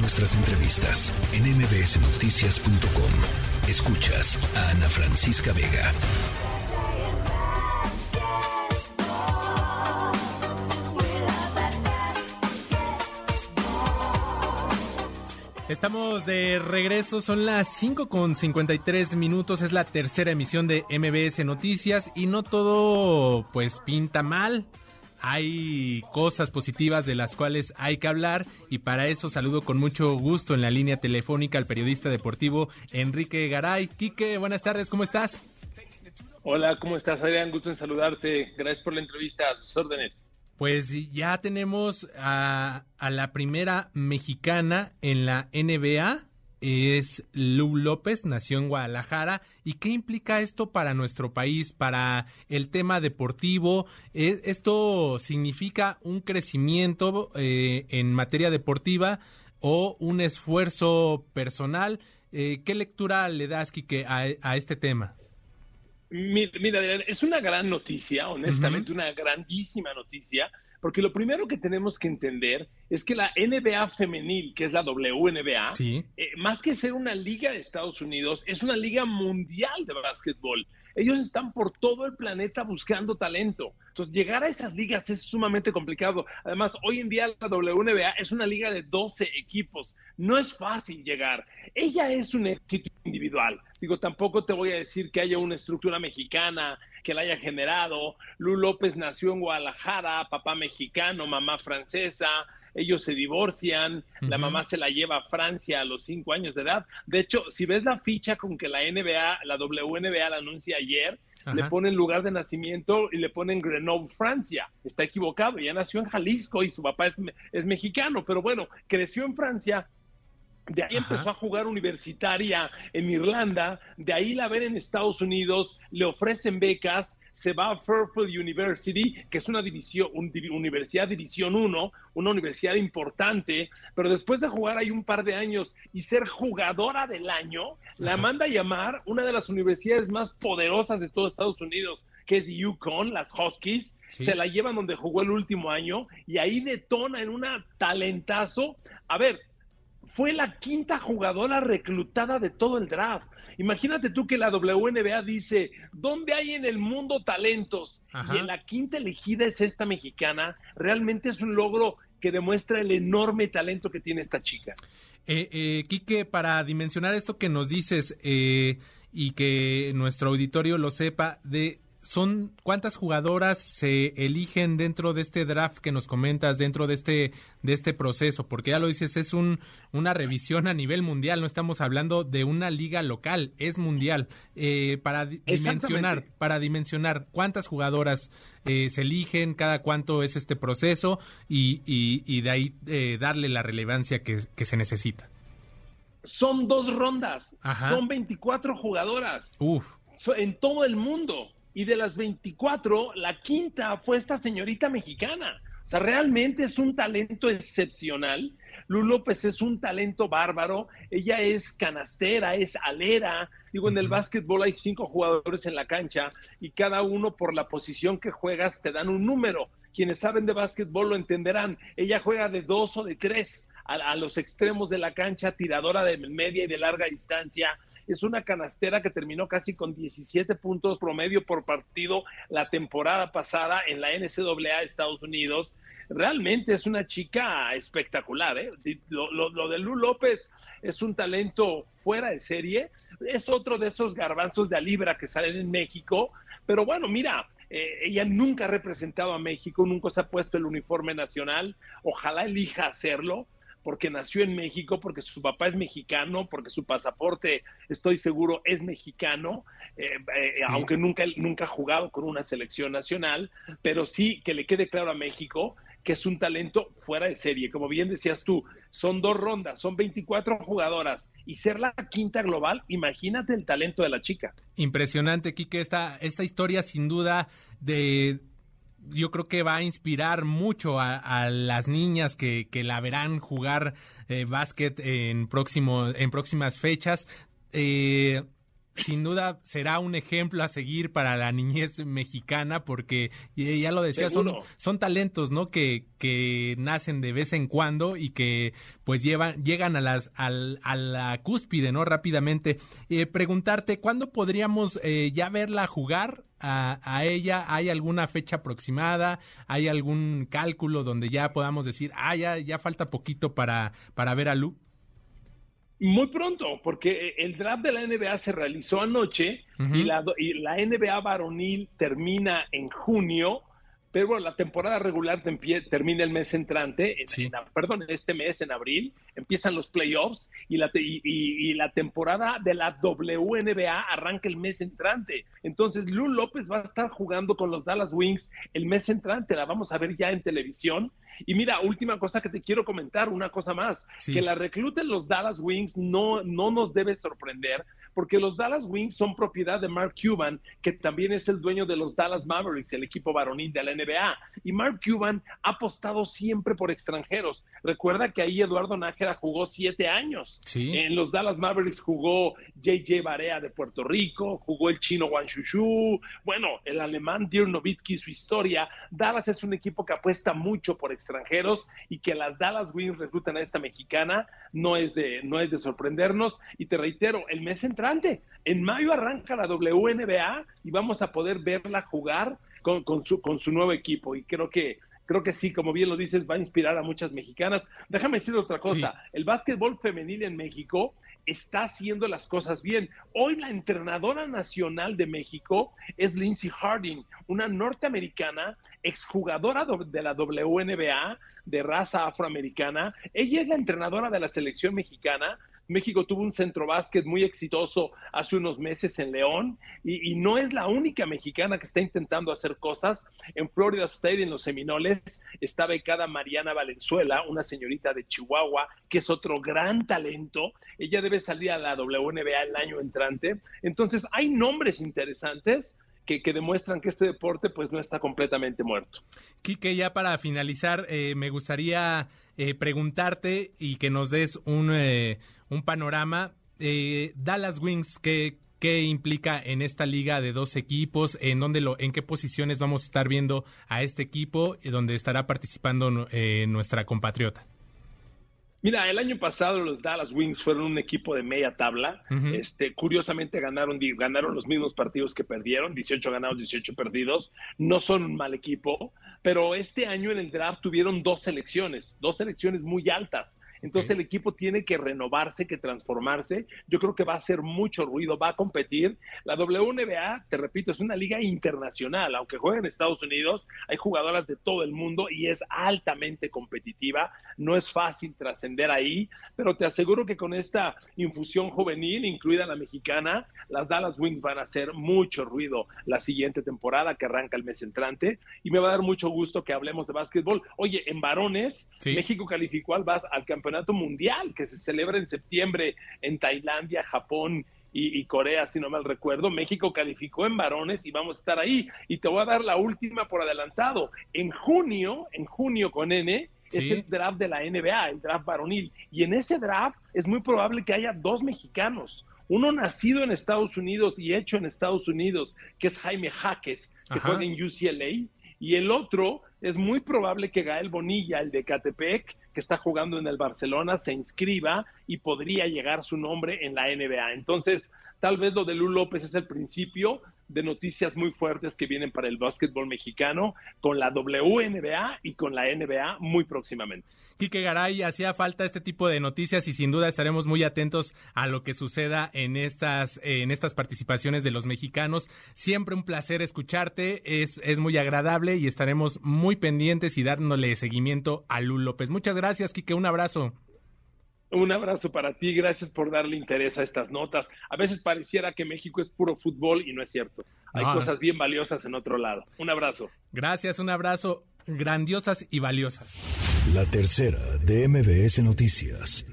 Nuestras entrevistas en mbsnoticias.com. Escuchas a Ana Francisca Vega. Estamos de regreso, son las 5 con 53 minutos, es la tercera emisión de MBS Noticias y no todo pues pinta mal. Hay cosas positivas de las cuales hay que hablar y para eso saludo con mucho gusto en la línea telefónica al periodista deportivo Enrique Garay. Quique, buenas tardes, ¿cómo estás? Hola, ¿cómo estás, Adrián? Gusto en saludarte. Gracias por la entrevista, a sus órdenes. Pues ya tenemos a, la primera mexicana en la NBA, es Lu López, nació en Guadalajara. ¿Y qué implica esto para nuestro país, para el tema deportivo? ¿E, ¿Esto significa un crecimiento eh, en materia deportiva o un esfuerzo personal? Eh, ¿Qué lectura le das, Kike, a este tema? Mira, es una gran noticia, honestamente, una grandísima noticia, porque lo primero que tenemos que entender es que la NBA femenil, que es la WNBA, eh, más que ser una liga de Estados Unidos, es una liga mundial de básquetbol. Ellos están por todo el planeta buscando talento. Entonces, llegar a esas ligas es sumamente complicado. Además, hoy en día la WNBA es una liga de 12 equipos. No es fácil llegar. Ella es un éxito individual. Digo, tampoco te voy a decir que haya una estructura mexicana que la haya generado. Lu López nació en Guadalajara, papá mexicano, mamá francesa ellos se divorcian, la mamá se la lleva a Francia a los cinco años de edad. De hecho, si ves la ficha con que la NBA, la WNBA la anuncia ayer, le ponen lugar de nacimiento y le ponen Grenoble, Francia. Está equivocado, ya nació en Jalisco y su papá es, es mexicano, pero bueno, creció en Francia, de ahí empezó a jugar universitaria en Irlanda, de ahí la ven en Estados Unidos, le ofrecen becas, se va a Fairfield University, que es una división, universidad división 1, una universidad importante, pero después de jugar ahí un par de años y ser jugadora del año, la manda a llamar una de las universidades más poderosas de todo Estados Unidos, que es UConn, las Huskies, se la llevan donde jugó el último año y ahí detona en una talentazo. A ver, fue la quinta jugadora reclutada de todo el draft. Imagínate tú que la WNBA dice, ¿dónde hay en el mundo talentos? Y en la quinta elegida es esta mexicana. Realmente es un logro que demuestra el enorme talento que tiene esta chica. Eh, eh, Quique, para dimensionar esto que nos dices eh, y que nuestro auditorio lo sepa, de son cuántas jugadoras se eligen dentro de este draft que nos comentas dentro de este de este proceso porque ya lo dices es un una revisión a nivel mundial no estamos hablando de una liga local es mundial. Eh, para dimensionar para dimensionar cuántas jugadoras eh, se eligen cada cuánto es este proceso y, y, de ahí eh, darle la relevancia que, que se necesita. Son dos rondas. Son 24 jugadoras. Uf. en todo el mundo y de las 24, la quinta fue esta señorita mexicana. O sea, realmente es un talento excepcional. Lu López es un talento bárbaro. Ella es canastera, es alera. Digo, en el básquetbol hay cinco jugadores en la cancha y cada uno por la posición que juegas te dan un número. Quienes saben de básquetbol lo entenderán. Ella juega de dos o de tres a, los extremos de la cancha, tiradora de media y de larga distancia. Es una canastera que terminó casi con 17 puntos promedio por partido la temporada pasada en la NCAA de Estados Unidos. Realmente es una chica espectacular. ¿eh? Lo, lo de Lu López es un talento fuera de serie. Es otro de esos garbanzos de a libra que salen en México. Pero bueno, mira, eh, ella nunca ha representado a México, nunca se ha puesto el uniforme nacional, ojalá elija hacerlo, porque nació en México, porque su papá es mexicano, porque su pasaporte, estoy seguro, es mexicano, eh, eh, aunque nunca, nunca ha jugado con una selección nacional, pero sí que le quede claro a México que es un talento fuera de serie. Como bien decías tú, son dos rondas, son 24 jugadoras y ser la quinta global, imagínate el talento de la chica. Impresionante, Kike, esta, esta historia sin duda de yo creo que va a inspirar mucho a, las niñas que, la verán jugar eh, básquet en, próximo, en próximas fechas. Eh, sin duda será un ejemplo a seguir para la niñez mexicana porque ya lo decía, son, son talentos, ¿no? Que, que nacen de vez en cuando y que pues llevan, llegan a las a la cúspide, ¿no? Rápidamente. Eh, preguntarte, ¿cuándo podríamos eh, ya verla jugar? A, a, ella? ¿Hay alguna fecha aproximada? ¿Hay algún cálculo donde ya podamos decir, ah, ya, ya falta poquito para, para ver a Lu? Muy pronto, porque el draft de la NBA se realizó anoche y, la, y la NBA varonil termina en junio pero bueno, la temporada regular termina el mes entrante, perdón, este mes, en abril, empiezan los playoffs y la, y, la temporada de la WNBA arranca el mes entrante. Entonces, Lu López va a estar jugando con los Dallas Wings el mes entrante, la vamos a ver ya en televisión. Y mira, última cosa que te quiero comentar, una cosa más, que la recluta en los Dallas Wings no, no nos debe sorprender, porque los Dallas Wings son propiedad de Mark Cuban, que también es el dueño de los Dallas Mavericks, el equipo varonil de la NBA. Y Mark Cuban ha apostado siempre por extranjeros. Recuerda que ahí Eduardo Nájera jugó siete años. En los Dallas Mavericks jugó JJ Barea de Puerto Rico, jugó el chino Wang Shushu, bueno, el alemán Dirk Nowitzki, su historia. Dallas es un equipo que apuesta mucho por extranjeros y que las Dallas Wings reclutan a esta mexicana no es de, no es de sorprendernos. Y te reitero, el mes central en mayo arranca la WNBA y vamos a poder verla jugar con, su, con su nuevo equipo. Y creo que creo que sí, como bien lo dices, va a inspirar a muchas mexicanas. Déjame decir otra cosa, el básquetbol femenil en México está haciendo las cosas bien. Hoy la entrenadora nacional de México es Lindsay Harding, una norteamericana, exjugadora de la WNBA de raza afroamericana. Ella es la entrenadora de la selección mexicana. México tuvo un centro básquet muy exitoso hace unos meses en León y, no es la única mexicana que está intentando hacer cosas. En Florida State, en los Seminoles, está becada Mariana Valenzuela, una señorita de Chihuahua, que es otro gran talento. Ella debe salir a la WNBA el año entrante. Entonces, hay nombres interesantes. Que, demuestran que este deporte pues no está completamente muerto. Quique, ya para finalizar, eh, me gustaría eh, preguntarte y que nos des un, eh, panorama. Dallas Wings, ¿qué, qué implica en esta liga de dos equipos, en dónde lo, en qué posiciones vamos a estar viendo a este equipo, y donde estará participando nuestra compatriota. Mira, el año pasado los Dallas Wings fueron un equipo de media tabla. este, curiosamente ganaron, ganaron los mismos partidos que perdieron, 18 ganados, 18 perdidos. No son un mal equipo, pero este año en el draft tuvieron dos selecciones, dos selecciones muy altas. Entonces el equipo tiene que renovarse, que transformarse. Yo creo que va a hacer mucho ruido, va a competir. La WNBA, te repito, es una liga internacional. Aunque juegue en Estados Unidos, hay jugadoras de todo el mundo y es altamente competitiva. No es fácil trascender ahí, pero te aseguro que con esta infusión juvenil, incluida la mexicana, las Dallas Wings van a hacer mucho ruido la siguiente temporada que arranca el mes entrante. Y me va a dar mucho gusto que hablemos de básquetbol. Oye, en varones, México calificó al, al campeonato mundial que se celebra en septiembre en Tailandia, Japón y, Corea, si no mal recuerdo. México calificó en varones y vamos a estar ahí. Y te voy a dar la última por adelantado. En junio, en junio con N, es el draft de la NBA, el draft varonil. Y en ese draft es muy probable que haya dos mexicanos. Uno nacido en Estados Unidos y hecho en Estados Unidos, que es Jaime Jaques, que juega en UCLA. Y el otro es muy probable que Gael Bonilla, el de Catepec, que está jugando en el Barcelona, se inscriba y podría llegar su nombre en la NBA. Entonces, tal vez lo de Lu López es el principio de noticias muy fuertes que vienen para el básquetbol mexicano con la WNBA y con la NBA muy próximamente. Quique Garay, hacía falta este tipo de noticias y sin duda estaremos muy atentos a lo que suceda en estas, en estas participaciones de los mexicanos. Siempre un placer escucharte, es, es muy agradable y estaremos muy pendientes y dándole seguimiento a Lu López. Muchas gracias, Quique, un abrazo. Un abrazo para ti, gracias por darle interés a estas notas. A veces pareciera que México es puro fútbol y no es cierto. Hay cosas bien valiosas en otro lado. Un abrazo. Gracias, un abrazo. Grandiosas y valiosas. La tercera de MBS Noticias.